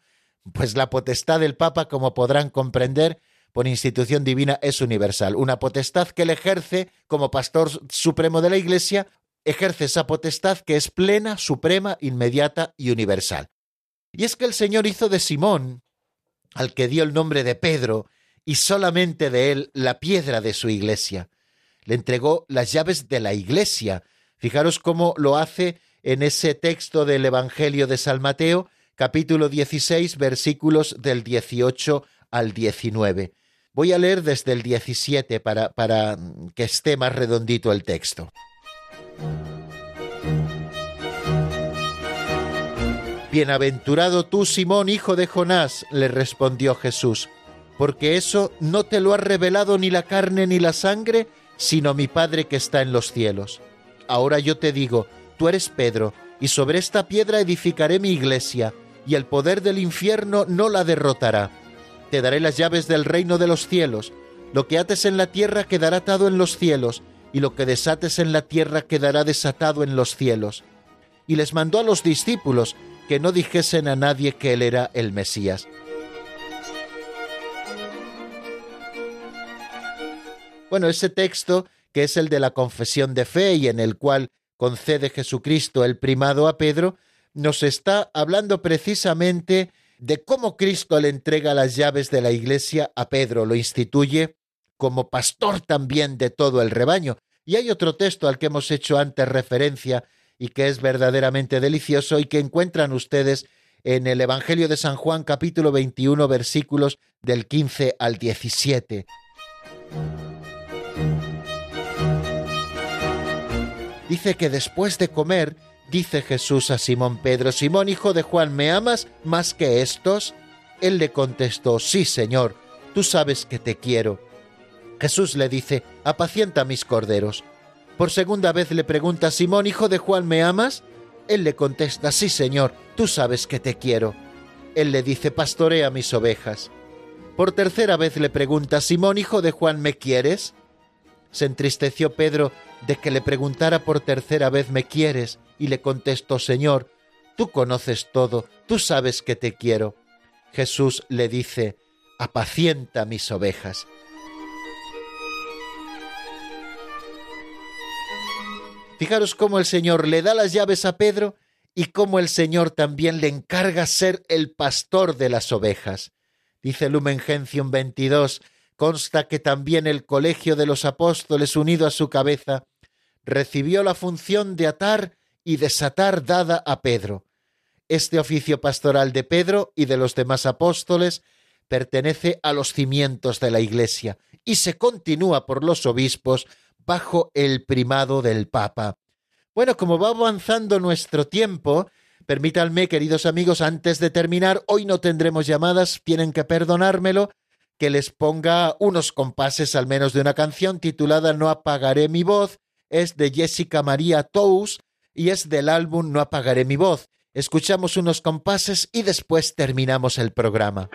pues la potestad del Papa, como podrán comprender, por institución divina es universal. Una potestad que él ejerce como pastor supremo de la Iglesia, ejerce esa potestad que es plena, suprema, inmediata y universal. Y es que el Señor hizo de Simón, al que dio el nombre de Pedro, y solamente de él la piedra de su iglesia. Le entregó las llaves de la iglesia. Fijaros cómo lo hace en ese texto del Evangelio de San Mateo, capítulo 16, versículos del 18 al 19. Voy a leer desde el 17 para, para que esté más redondito el texto. Bienaventurado tú, Simón, hijo de Jonás, le respondió Jesús, porque eso no te lo ha revelado ni la carne ni la sangre, sino mi Padre que está en los cielos. Ahora yo te digo, tú eres Pedro, y sobre esta piedra edificaré mi iglesia, y el poder del infierno no la derrotará. Te daré las llaves del reino de los cielos. Lo que ates en la tierra quedará atado en los cielos, y lo que desates en la tierra quedará desatado en los cielos. Y les mandó a los discípulos que no dijesen a nadie que él era el Mesías. Bueno, ese texto, que es el de la confesión de fe y en el cual concede Jesucristo el primado a Pedro, nos está hablando precisamente de cómo Cristo le entrega las llaves de la iglesia a Pedro, lo instituye como pastor también de todo el rebaño. Y hay otro texto al que hemos hecho antes referencia y que es verdaderamente delicioso y que encuentran ustedes en el Evangelio de San Juan capítulo 21 versículos del 15 al 17. Dice que después de comer, dice Jesús a Simón Pedro, Simón hijo de Juan, ¿me amas más que estos? Él le contestó, sí, Señor, tú sabes que te quiero. Jesús le dice, apacienta mis corderos. Por segunda vez le pregunta, Simón, hijo de Juan, ¿me amas? Él le contesta, sí, Señor, tú sabes que te quiero. Él le dice, pastorea mis ovejas. Por tercera vez le pregunta, Simón, hijo de Juan, ¿me quieres? Se entristeció Pedro de que le preguntara por tercera vez, ¿me quieres? Y le contestó, Señor, tú conoces todo, tú sabes que te quiero. Jesús le dice, apacienta mis ovejas. Fijaros cómo el Señor le da las llaves a Pedro y cómo el Señor también le encarga ser el pastor de las ovejas. Dice Lumen Gentium 22, consta que también el colegio de los apóstoles unido a su cabeza recibió la función de atar y desatar dada a Pedro. Este oficio pastoral de Pedro y de los demás apóstoles pertenece a los cimientos de la Iglesia y se continúa por los obispos bajo el primado del Papa. Bueno, como va avanzando nuestro tiempo, permítanme, queridos amigos, antes de terminar, hoy no tendremos llamadas, tienen que perdonármelo, que les ponga unos compases al menos de una canción titulada No apagaré mi voz, es de Jessica María Tous y es del álbum No apagaré mi voz. Escuchamos unos compases y después terminamos el programa.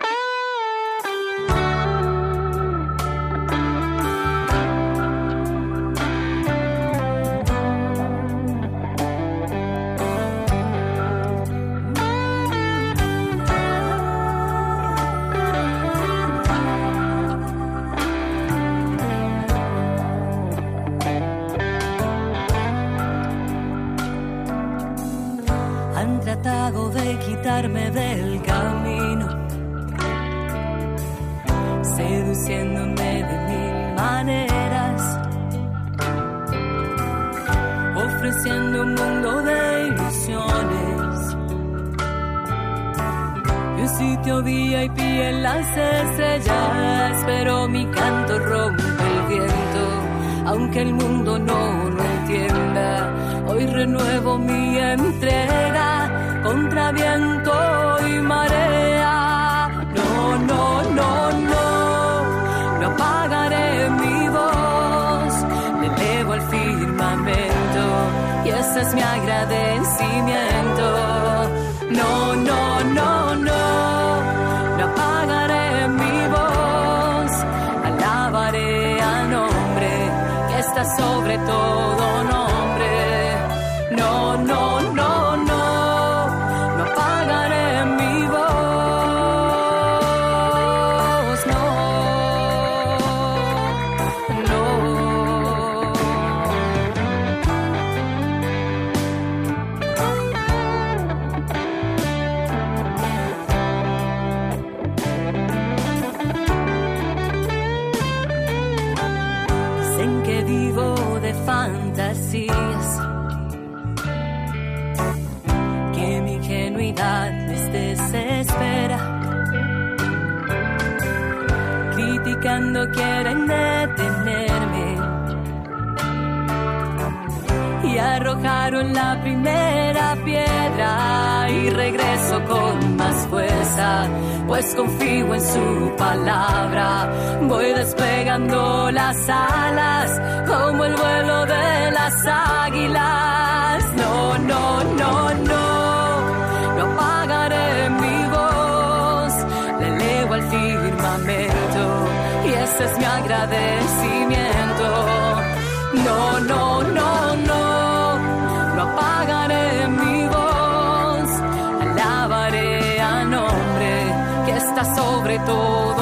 Les desespera. Criticando quieren detenerme y arrojaron la primera piedra y regreso con más fuerza, pues confío en su palabra. Voy despegando las alas como el vuelo de las águilas. Es mi agradecimiento. No, no, no, no, no apagaré mi voz, alabaré al nombre que está sobre todo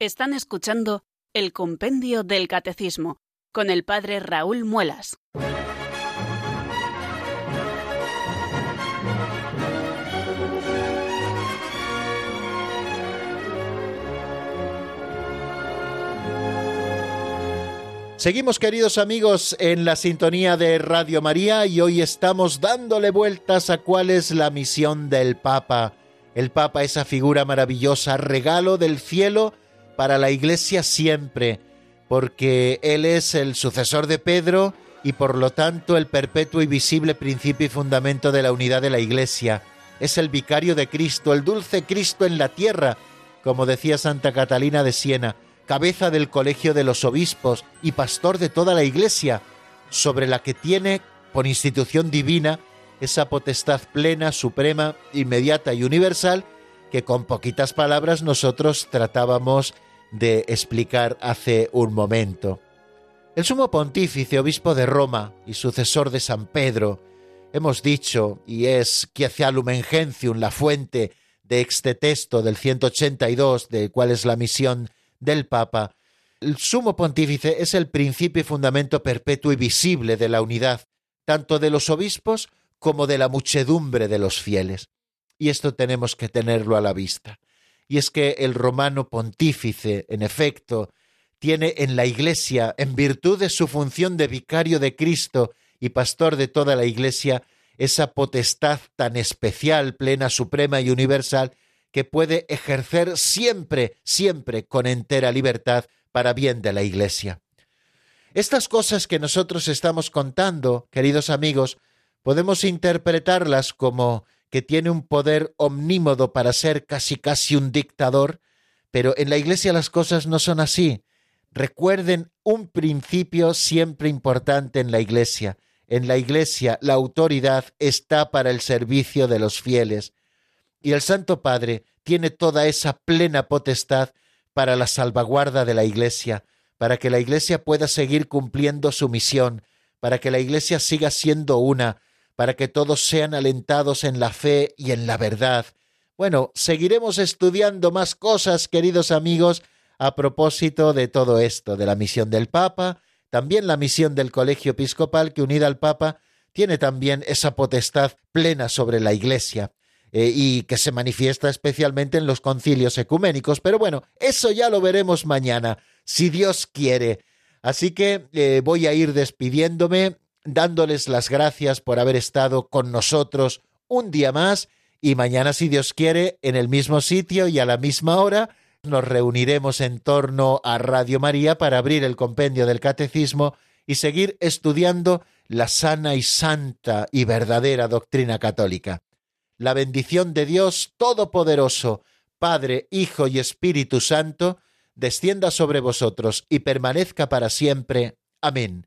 Están escuchando el Compendio del Catecismo con el Padre Raúl Muelas. Seguimos, queridos amigos, en la sintonía de Radio María y hoy estamos dándole vueltas a cuál es la misión del Papa. El Papa, esa figura maravillosa, regalo del cielo para la Iglesia siempre, porque Él es el sucesor de Pedro y por lo tanto el perpetuo y visible principio y fundamento de la unidad de la Iglesia. Es el vicario de Cristo, el dulce Cristo en la tierra, como decía Santa Catalina de Siena cabeza del colegio de los obispos y pastor de toda la Iglesia, sobre la que tiene, por institución divina, esa potestad plena, suprema, inmediata y universal que con poquitas palabras nosotros tratábamos de explicar hace un momento. El sumo pontífice, obispo de Roma y sucesor de San Pedro, hemos dicho, y es Quiecialum Gentium, la fuente de este texto del 182, de cuál es la misión del Papa, el sumo pontífice es el principio y fundamento perpetuo y visible de la unidad, tanto de los obispos como de la muchedumbre de los fieles. Y esto tenemos que tenerlo a la vista. Y es que el romano pontífice, en efecto, tiene en la Iglesia, en virtud de su función de vicario de Cristo y pastor de toda la Iglesia, esa potestad tan especial, plena, suprema y universal que puede ejercer siempre, siempre con entera libertad para bien de la Iglesia. Estas cosas que nosotros estamos contando, queridos amigos, podemos interpretarlas como que tiene un poder omnímodo para ser casi casi un dictador, pero en la Iglesia las cosas no son así. Recuerden un principio siempre importante en la Iglesia. En la Iglesia la autoridad está para el servicio de los fieles y el Santo Padre tiene toda esa plena potestad para la salvaguarda de la Iglesia, para que la Iglesia pueda seguir cumpliendo su misión, para que la Iglesia siga siendo una, para que todos sean alentados en la fe y en la verdad. Bueno, seguiremos estudiando más cosas, queridos amigos, a propósito de todo esto, de la misión del Papa, también la misión del colegio episcopal que unida al Papa tiene también esa potestad plena sobre la Iglesia. Eh, y que se manifiesta especialmente en los concilios ecuménicos. Pero bueno, eso ya lo veremos mañana, si Dios quiere. Así que eh, voy a ir despidiéndome, dándoles las gracias por haber estado con nosotros un día más y mañana, si Dios quiere, en el mismo sitio y a la misma hora, nos reuniremos en torno a Radio María para abrir el compendio del Catecismo y seguir estudiando la sana y santa y verdadera doctrina católica la bendición de Dios Todopoderoso, Padre, Hijo y Espíritu Santo, descienda sobre vosotros y permanezca para siempre. Amén.